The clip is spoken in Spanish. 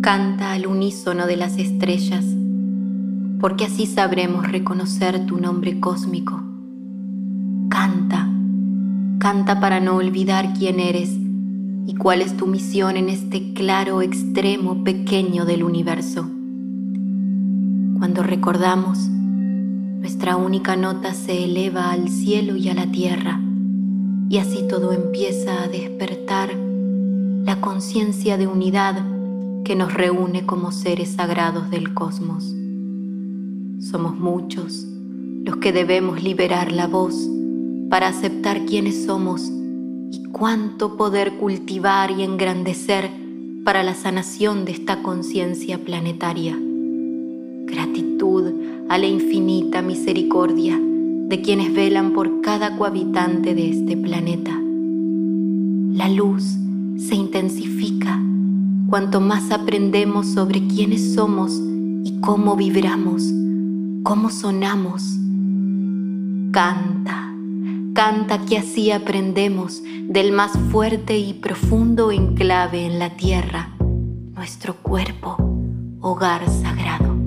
Canta al unísono de las estrellas, porque así sabremos reconocer tu nombre cósmico. Canta, canta para no olvidar quién eres y cuál es tu misión en este claro extremo pequeño del universo. Cuando recordamos, nuestra única nota se eleva al cielo y a la tierra, y así todo empieza a despertar la conciencia de unidad que nos reúne como seres sagrados del cosmos. Somos muchos los que debemos liberar la voz para aceptar quiénes somos y cuánto poder cultivar y engrandecer para la sanación de esta conciencia planetaria gratitud a la infinita misericordia de quienes velan por cada cohabitante de este planeta. La luz se intensifica cuanto más aprendemos sobre quiénes somos y cómo vibramos, cómo sonamos. Canta, canta que así aprendemos del más fuerte y profundo enclave en la tierra, nuestro cuerpo, hogar sagrado.